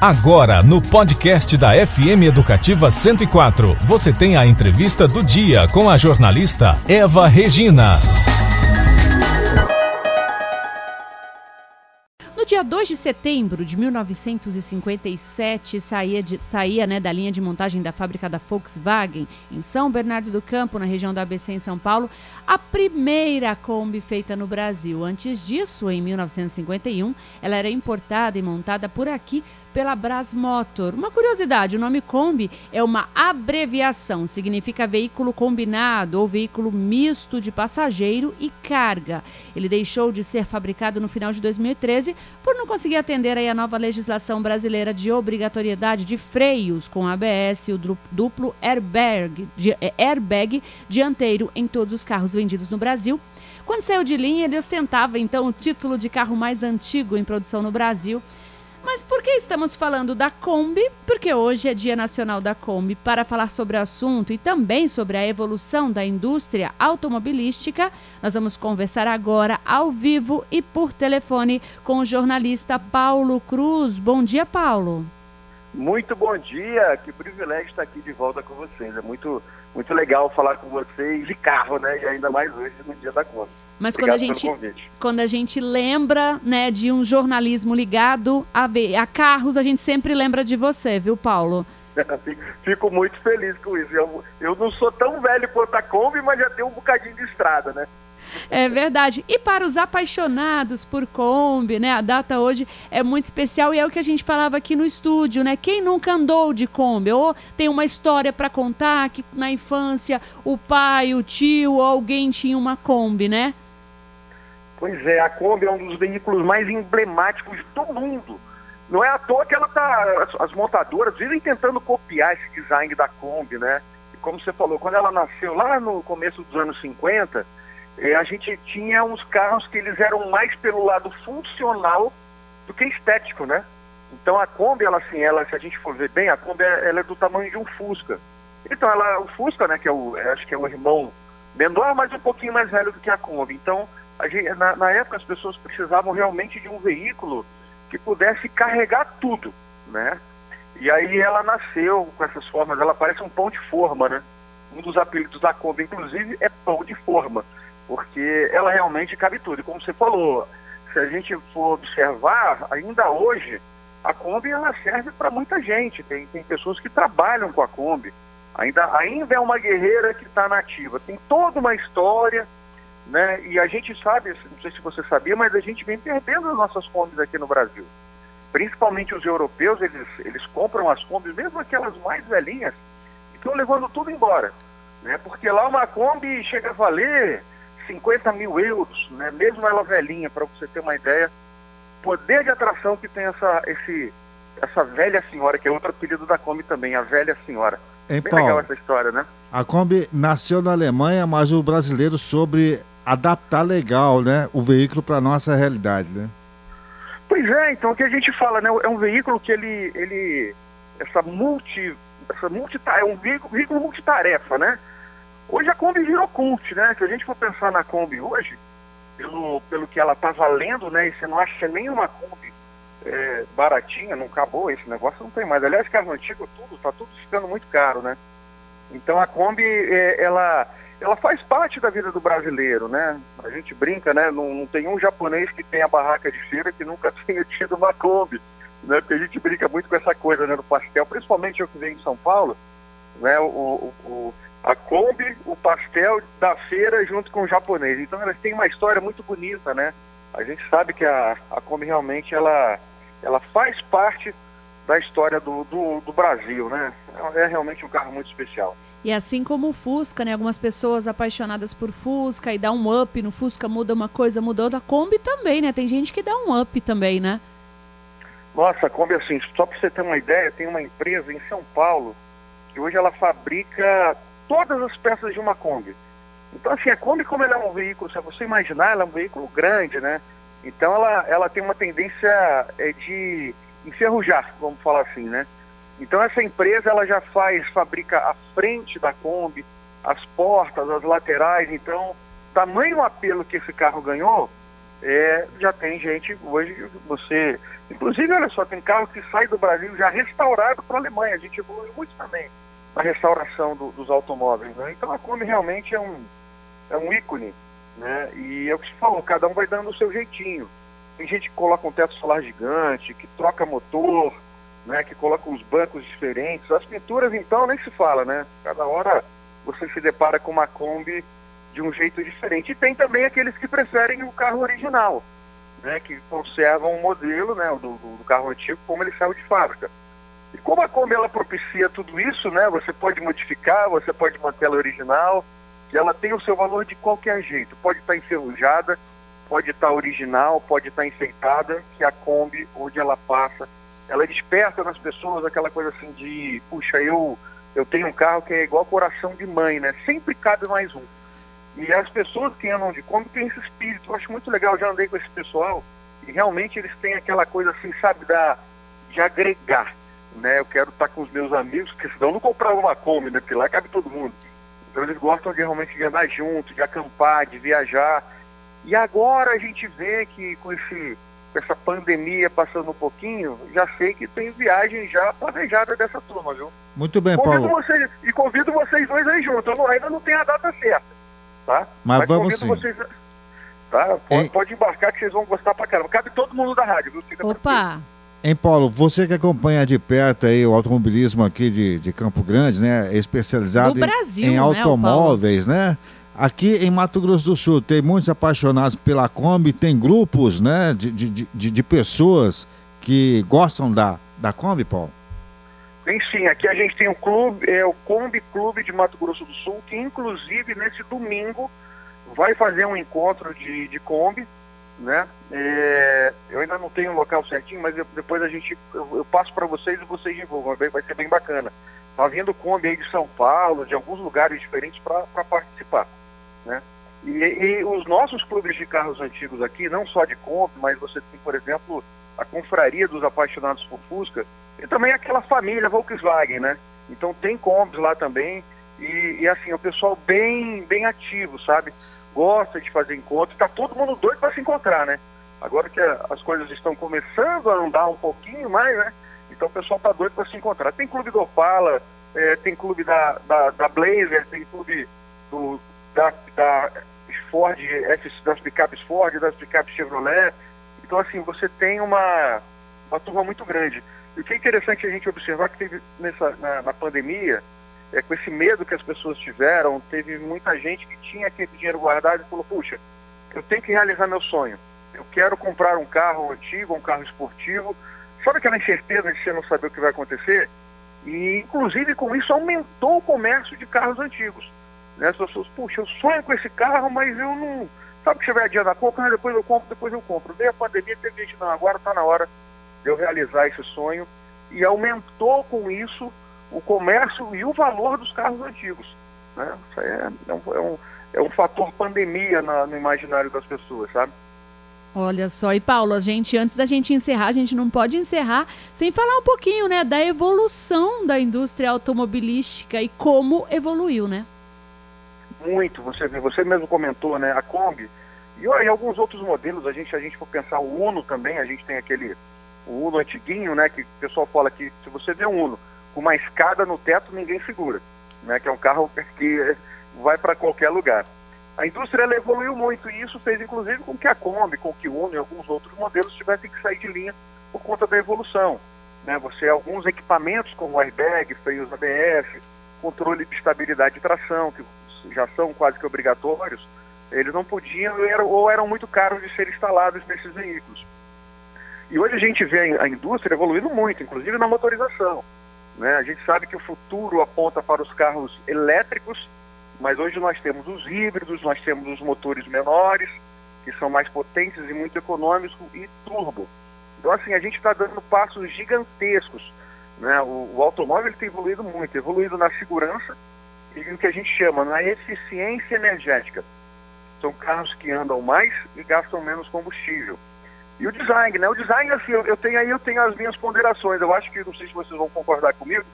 Agora, no podcast da FM Educativa 104, você tem a entrevista do dia com a jornalista Eva Regina. No dia 2 de setembro de 1957, saía, de, saía né, da linha de montagem da fábrica da Volkswagen, em São Bernardo do Campo, na região da ABC, em São Paulo, a primeira Kombi feita no Brasil. Antes disso, em 1951, ela era importada e montada por aqui pela Brasmotor. Uma curiosidade, o nome Kombi é uma abreviação, significa veículo combinado ou veículo misto de passageiro e carga. Ele deixou de ser fabricado no final de 2013 por não conseguir atender aí a nova legislação brasileira de obrigatoriedade de freios com ABS e o duplo airbag, é, airbag dianteiro em todos os carros vendidos no Brasil. Quando saiu de linha, ele ostentava então o título de carro mais antigo em produção no Brasil mas por que estamos falando da Kombi? Porque hoje é Dia Nacional da Kombi. Para falar sobre o assunto e também sobre a evolução da indústria automobilística, nós vamos conversar agora ao vivo e por telefone com o jornalista Paulo Cruz. Bom dia, Paulo. Muito bom dia, que privilégio estar aqui de volta com vocês. É muito, muito legal falar com vocês de carro, né? E ainda mais hoje no dia da Kombi. Mas quando a, gente, quando a gente lembra né, de um jornalismo ligado a, a carros, a gente sempre lembra de você, viu, Paulo? Fico muito feliz com isso. Eu, eu não sou tão velho quanto a Kombi, mas já tenho um bocadinho de estrada, né? É verdade. E para os apaixonados por Kombi, né? A data hoje é muito especial e é o que a gente falava aqui no estúdio, né? Quem nunca andou de Kombi ou tem uma história para contar que na infância o pai, o tio ou alguém tinha uma Kombi, né? Pois é, a Kombi é um dos veículos mais emblemáticos do mundo. Não é à toa que ela tá. As, as, montadoras vivem tentando copiar esse design da Kombi, né? E como você falou, quando ela nasceu lá no começo dos anos 50, eh, a gente tinha uns carros que eles eram mais pelo lado funcional do que estético, né? Então a Kombi, ela assim, ela, se a gente for ver bem, a Kombi ela é do tamanho de um Fusca. Então ela, o Fusca, né, que é o, acho que é o irmão menor, mas um pouquinho mais velho do que a Kombi. Então gente, na, na, época as pessoas precisavam realmente de um veículo que pudesse carregar tudo, né? E aí ela nasceu com essas formas, ela parece um pão de forma, né? Um dos apelidos da Kombi, inclusive, é pão de forma, porque ela realmente cabe tudo. E como você falou, se a gente for observar, ainda hoje, a Kombi ela serve para muita gente. Tem, tem pessoas que trabalham com a Kombi. Ainda, ainda é uma guerreira que está nativa. Tem toda uma história, né? E a gente sabe, não sei se você sabia, mas a gente vem perdendo as nossas combis aqui no Brasil. Principalmente os europeus, eles, eles compram as combis, mesmo aquelas mais velhinhas, e estão levando tudo embora. Né? Porque lá uma Kombi chega a valer 50 mil euros, né? mesmo ela velhinha, para você ter uma ideia. Poder de atração que tem essa, esse, essa velha senhora, que é outro apelido da Kombi também, a velha senhora. Hein, Bem Paulo, legal essa história, né? A Kombi nasceu na Alemanha, mas o brasileiro sobre adaptar legal, né, o veículo para nossa realidade, né? Pois é, então o que a gente fala, né, é um veículo que ele, ele essa multi, essa multi, é um veículo, veículo multitarefa, né? Hoje a Kombi virou cult, né? Se a gente for pensar na Kombi hoje, pelo, pelo que ela tá valendo, né? E você não acha nenhuma Kombi é, baratinha, não acabou esse negócio, não tem mais. Aliás, carro antigo, tudo, tá tudo ficando muito caro, né? Então a Kombi, é, ela ela faz parte da vida do brasileiro, né? A gente brinca, né? Não, não tem um japonês que tenha barraca de feira que nunca tenha tido uma Kombi, né? Porque a gente brinca muito com essa coisa, né? Do pastel, principalmente eu que venho em São Paulo, né? O, o, o, a Kombi, o pastel da feira junto com o japonês. Então elas têm uma história muito bonita, né? A gente sabe que a, a Kombi realmente ela, ela faz parte da história do, do, do Brasil, né? É, é realmente um carro muito especial. E assim como o Fusca, né? Algumas pessoas apaixonadas por Fusca e dá um up no Fusca, muda uma coisa, muda outra. A Kombi também, né? Tem gente que dá um up também, né? Nossa, a Kombi, assim, só para você ter uma ideia, tem uma empresa em São Paulo que hoje ela fabrica todas as peças de uma Kombi. Então, assim, a Kombi, como ela é um veículo, se você imaginar, ela é um veículo grande, né? Então, ela, ela tem uma tendência é, de enferrujar, vamos falar assim, né? Então essa empresa ela já faz, fabrica a frente da Kombi, as portas, as laterais, então tamanho apelo que esse carro ganhou, é, já tem gente hoje, você. Inclusive, olha só, tem carro que sai do Brasil já restaurado para a Alemanha. A gente evoluiu muito também na restauração do, dos automóveis. Né? Então a Kombi realmente é um, é um ícone. Né? E é o que se falou, cada um vai dando o seu jeitinho. Tem gente que coloca um teto solar gigante, que troca motor, né? que coloca uns bancos diferentes. As pinturas, então, nem se fala, né? Cada hora você se depara com uma Kombi de um jeito diferente. E tem também aqueles que preferem o carro original, né, que conservam o modelo né, do, do carro antigo como ele saiu de fábrica. E como a Kombi ela propicia tudo isso, né, você pode modificar, você pode manter ela original, e ela tem o seu valor de qualquer jeito. Pode estar enferrujada, pode estar original, pode estar enfeitada, que a Kombi, onde ela passa, ela desperta nas pessoas aquela coisa assim de, puxa, eu, eu tenho um carro que é igual coração de mãe, né? Sempre cabe mais um. E as pessoas que andam de Kombi têm esse espírito. Eu acho muito legal, já andei com esse pessoal e realmente eles têm aquela coisa assim, sabe, da, de agregar. Né? Eu quero estar com os meus amigos, porque senão eu não comprava uma Kombi, né? Porque lá cabe todo mundo. Então eles gostam de realmente de andar junto, de acampar, de viajar. E agora a gente vê que com, esse, com essa pandemia passando um pouquinho, já sei que tem viagem já planejada dessa turma, viu? Muito bem, convido Paulo. Vocês, e convido vocês dois aí juntos. Eu não, ainda não tenho a data certa tá? Mas, Mas vamos sim. Vocês, tá? Pode, pode, embarcar que vocês vão gostar pra caramba. Cabe todo mundo da rádio, viu? Fica Opa! Em Paulo, você que acompanha de perto aí o automobilismo aqui de, de Campo Grande, né? Especializado Brasil, em, em né, automóveis, né? Aqui em Mato Grosso do Sul tem muitos apaixonados pela Kombi, tem grupos, né? De, de, de, de pessoas que gostam da, da Kombi, Paulo. Tem sim, aqui a gente tem o clube, é o Kombi Clube de Mato Grosso do Sul, que inclusive nesse domingo vai fazer um encontro de, de Kombi, né? É, eu ainda não tenho o local certinho, mas eu, depois a gente eu, eu passo para vocês e vocês divulgam, vai, vai ser bem bacana. Tá vindo Kombi aí de São Paulo, de alguns lugares diferentes para participar, né? E, e, os nossos clubes de carros antigos aqui, não só de Kombi, mas você tem, por exemplo, a Confraria dos Apaixonados por Fusca, e também aquela família Volkswagen, né? Então tem combis lá também. E, e assim, o pessoal bem, bem ativo, sabe? Gosta de fazer encontros. Está todo mundo doido para se encontrar, né? Agora que as coisas estão começando a andar um pouquinho mais, né? Então o pessoal está doido para se encontrar. Tem clube do Opala, é, tem clube da, da, da, Blazer, tem clube do, da, da Ford, das picapes Ford, das picapes Chevrolet. Então assim, você tem uma, uma turma muito grande. E o que é interessante a gente observar que teve nessa, na, na pandemia, é, com esse medo que as pessoas tiveram, teve muita gente que tinha aquele dinheiro guardado e falou, puxa, eu tenho que realizar meu sonho. Eu quero comprar um carro antigo, um carro esportivo. Sabe aquela incerteza de você não saber o que vai acontecer? E, inclusive, com isso, aumentou o comércio de carros antigos. Né? As pessoas, puxa, eu sonho com esse carro, mas eu não... Sabe que você vai adiando a compra? Depois eu compro, depois eu compro. Veio a pandemia, teve gente, não, agora está na hora de eu realizar esse sonho e aumentou com isso o comércio e o valor dos carros antigos. Né? Isso é, é, um, é, um, é um fator pandemia na, no imaginário das pessoas, sabe? Olha só, e Paulo, a gente, antes da gente encerrar, a gente não pode encerrar sem falar um pouquinho, né, da evolução da indústria automobilística e como evoluiu, né? Muito, você, você mesmo comentou, né, a Kombi, e, e alguns outros modelos, a gente, a gente for pensar o Uno também, a gente tem aquele o Uno antiguinho, né, que o pessoal fala que se você vê um Uno com uma escada no teto, ninguém segura, né, que é um carro que vai para qualquer lugar. A indústria evoluiu muito e isso fez inclusive com que a Kombi, com que o Uno e alguns outros modelos tivessem que sair de linha por conta da evolução. Né, você alguns equipamentos como airbag, freios ABS, controle de estabilidade de tração, que já são quase que obrigatórios, eles não podiam ou eram muito caros de ser instalados nesses veículos. E hoje a gente vê a indústria evoluindo muito, inclusive na motorização. Né? A gente sabe que o futuro aponta para os carros elétricos, mas hoje nós temos os híbridos, nós temos os motores menores, que são mais potentes e muito econômicos, e turbo. Então, assim, a gente está dando passos gigantescos. Né? O, o automóvel tem evoluído muito, evoluído na segurança e no que a gente chama na eficiência energética. São carros que andam mais e gastam menos combustível. E o design, né? O design, assim, eu tenho aí eu tenho as minhas ponderações. Eu acho que, não sei se vocês vão concordar comigo,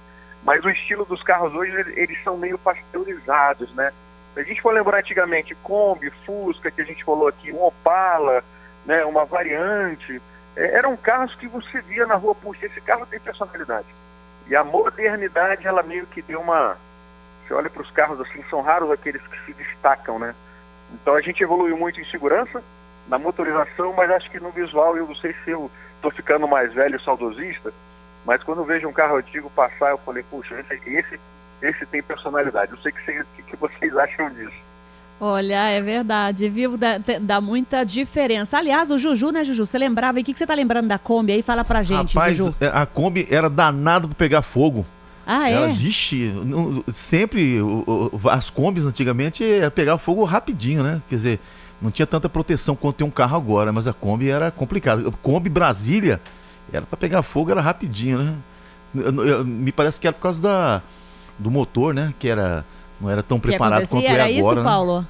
mas o estilo dos carros hoje, eles são meio pasteurizados, né? Se a gente for lembrar antigamente Kombi, Fusca, que a gente falou aqui, um Opala, né, uma variante. É, eram carros que você via na rua, puxa, esse carro tem personalidade. E a modernidade, ela meio que deu uma. Você olha para os carros assim, são raros aqueles que se destacam, né? Então a gente evoluiu muito em segurança, na motorização, mas acho que no visual, eu não sei se eu estou ficando mais velho, saudosista, mas quando eu vejo um carro antigo passar, eu falei, puxa, esse, esse, esse tem personalidade. Eu sei que, que, que vocês acham disso. Olha, é verdade, viu? Dá, dá, muita diferença. Aliás, o Juju, né, Juju? Você lembrava? O que, que você tá lembrando da Kombi aí? Fala pra gente, Rapaz, Juju. É, a Kombi era danada pra pegar fogo. Ah, Ela, é? vixe, sempre as Kombis antigamente ia pegar fogo rapidinho, né? Quer dizer, não tinha tanta proteção quanto tem um carro agora, mas a Kombi era complicada. Kombi Brasília era para pegar fogo, era rapidinho, né? Me parece que era por causa da, do motor, né? Que era não era tão preparado quanto era é agora. Isso, Paulo?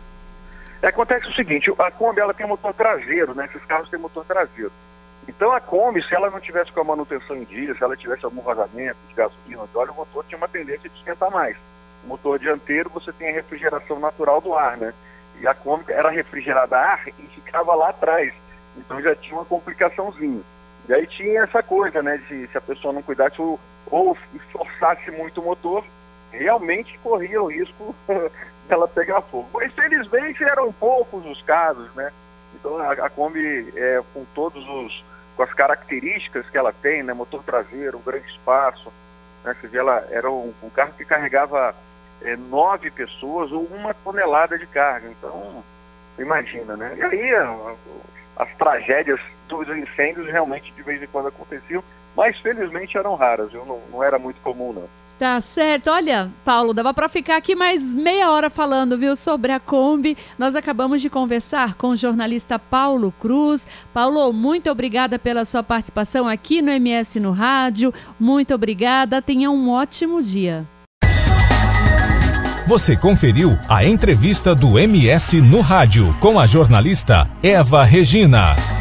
Né? Acontece o seguinte, a Kombi ela tem motor traseiro, né? Esses carros têm motor traseiro. Então a Kombi, se ela não tivesse com a manutenção em dia, se ela tivesse algum vazamento de gasolina, de óleo, o motor tinha uma tendência de esquentar mais. O motor dianteiro, você tem a refrigeração natural do ar, né? E a Kombi era refrigerada a ar e ficava lá atrás. Então já tinha uma complicaçãozinha. E aí tinha essa coisa, né? De se a pessoa não cuidasse ou, forçasse muito o motor, realmente corria o risco dela pegar fogo. Mas felizmente eram poucos os casos, né? Então a, a Kombi, é, com todos os com as características que ela tem, né? Motor traseiro, um grande espaço, né? Você vê, ela era um, um carro que carregava é, nove pessoas ou uma tonelada de carga. Então, imagina, né? E aí as tragédias dos incêndios realmente de vez em quando aconteciam, mas felizmente eram raras, viu? Não, não era muito comum, não. Tá certo. Olha, Paulo, dava para ficar aqui mais meia hora falando, viu, sobre a Kombi. Nós acabamos de conversar com o jornalista Paulo Cruz. Paulo, muito obrigada pela sua participação aqui no MS no Rádio. Muito obrigada. Tenha um ótimo dia. Você conferiu a entrevista do MS no Rádio com a jornalista Eva Regina.